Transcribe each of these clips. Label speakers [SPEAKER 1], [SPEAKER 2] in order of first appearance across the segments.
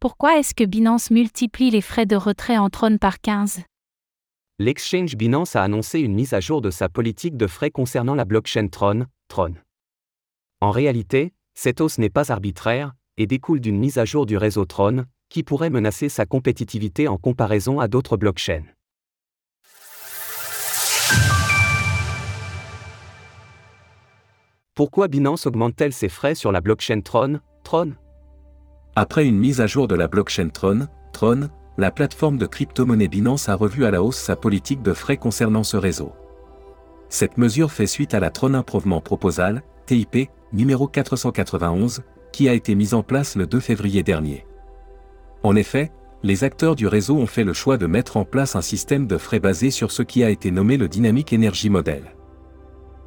[SPEAKER 1] Pourquoi est-ce que Binance multiplie les frais de retrait en Tron par 15
[SPEAKER 2] L'exchange Binance a annoncé une mise à jour de sa politique de frais concernant la blockchain Tron, Tron. En réalité, cette hausse n'est pas arbitraire et découle d'une mise à jour du réseau Tron, qui pourrait menacer sa compétitivité en comparaison à d'autres blockchains. Pourquoi Binance augmente-t-elle ses frais sur la blockchain Tron, Tron
[SPEAKER 3] Après une mise à jour de la blockchain Tron, Tron, la plateforme de crypto-monnaie Binance a revu à la hausse sa politique de frais concernant ce réseau. Cette mesure fait suite à la Tron Improvement Proposal, TIP, numéro 491, qui a été mise en place le 2 février dernier. En effet, les acteurs du réseau ont fait le choix de mettre en place un système de frais basé sur ce qui a été nommé le Dynamic Energy Model.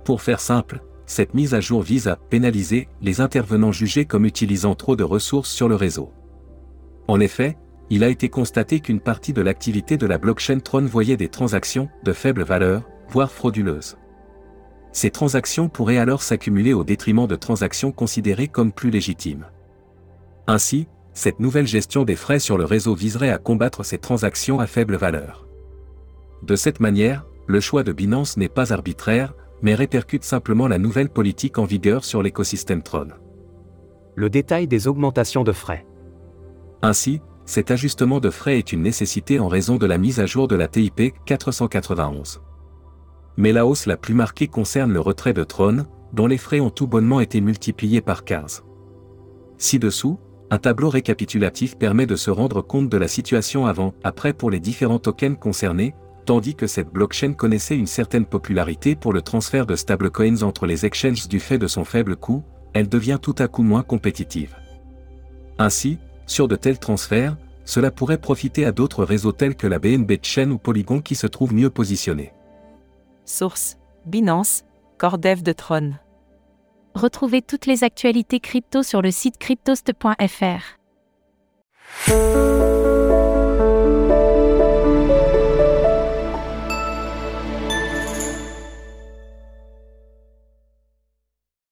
[SPEAKER 3] Pour faire simple, cette mise à jour vise à pénaliser les intervenants jugés comme utilisant trop de ressources sur le réseau. En effet, il a été constaté qu'une partie de l'activité de la blockchain Tron voyait des transactions de faible valeur, voire frauduleuses. Ces transactions pourraient alors s'accumuler au détriment de transactions considérées comme plus légitimes. Ainsi, cette nouvelle gestion des frais sur le réseau viserait à combattre ces transactions à faible valeur. De cette manière, le choix de Binance n'est pas arbitraire, mais répercute simplement la nouvelle politique en vigueur sur l'écosystème Tron.
[SPEAKER 2] Le détail des augmentations de frais.
[SPEAKER 3] Ainsi, cet ajustement de frais est une nécessité en raison de la mise à jour de la TIP 491. Mais la hausse la plus marquée concerne le retrait de Tron, dont les frais ont tout bonnement été multipliés par 15. Ci-dessous, un tableau récapitulatif permet de se rendre compte de la situation avant-après pour les différents tokens concernés, tandis que cette blockchain connaissait une certaine popularité pour le transfert de stablecoins entre les exchanges du fait de son faible coût, elle devient tout à coup moins compétitive. Ainsi, sur de tels transferts, cela pourrait profiter à d'autres réseaux tels que la BNB Chain ou Polygon qui se trouvent mieux positionnés.
[SPEAKER 4] Source Binance, Cordev de Tron.
[SPEAKER 1] Retrouvez toutes les actualités crypto sur le site cryptost.fr.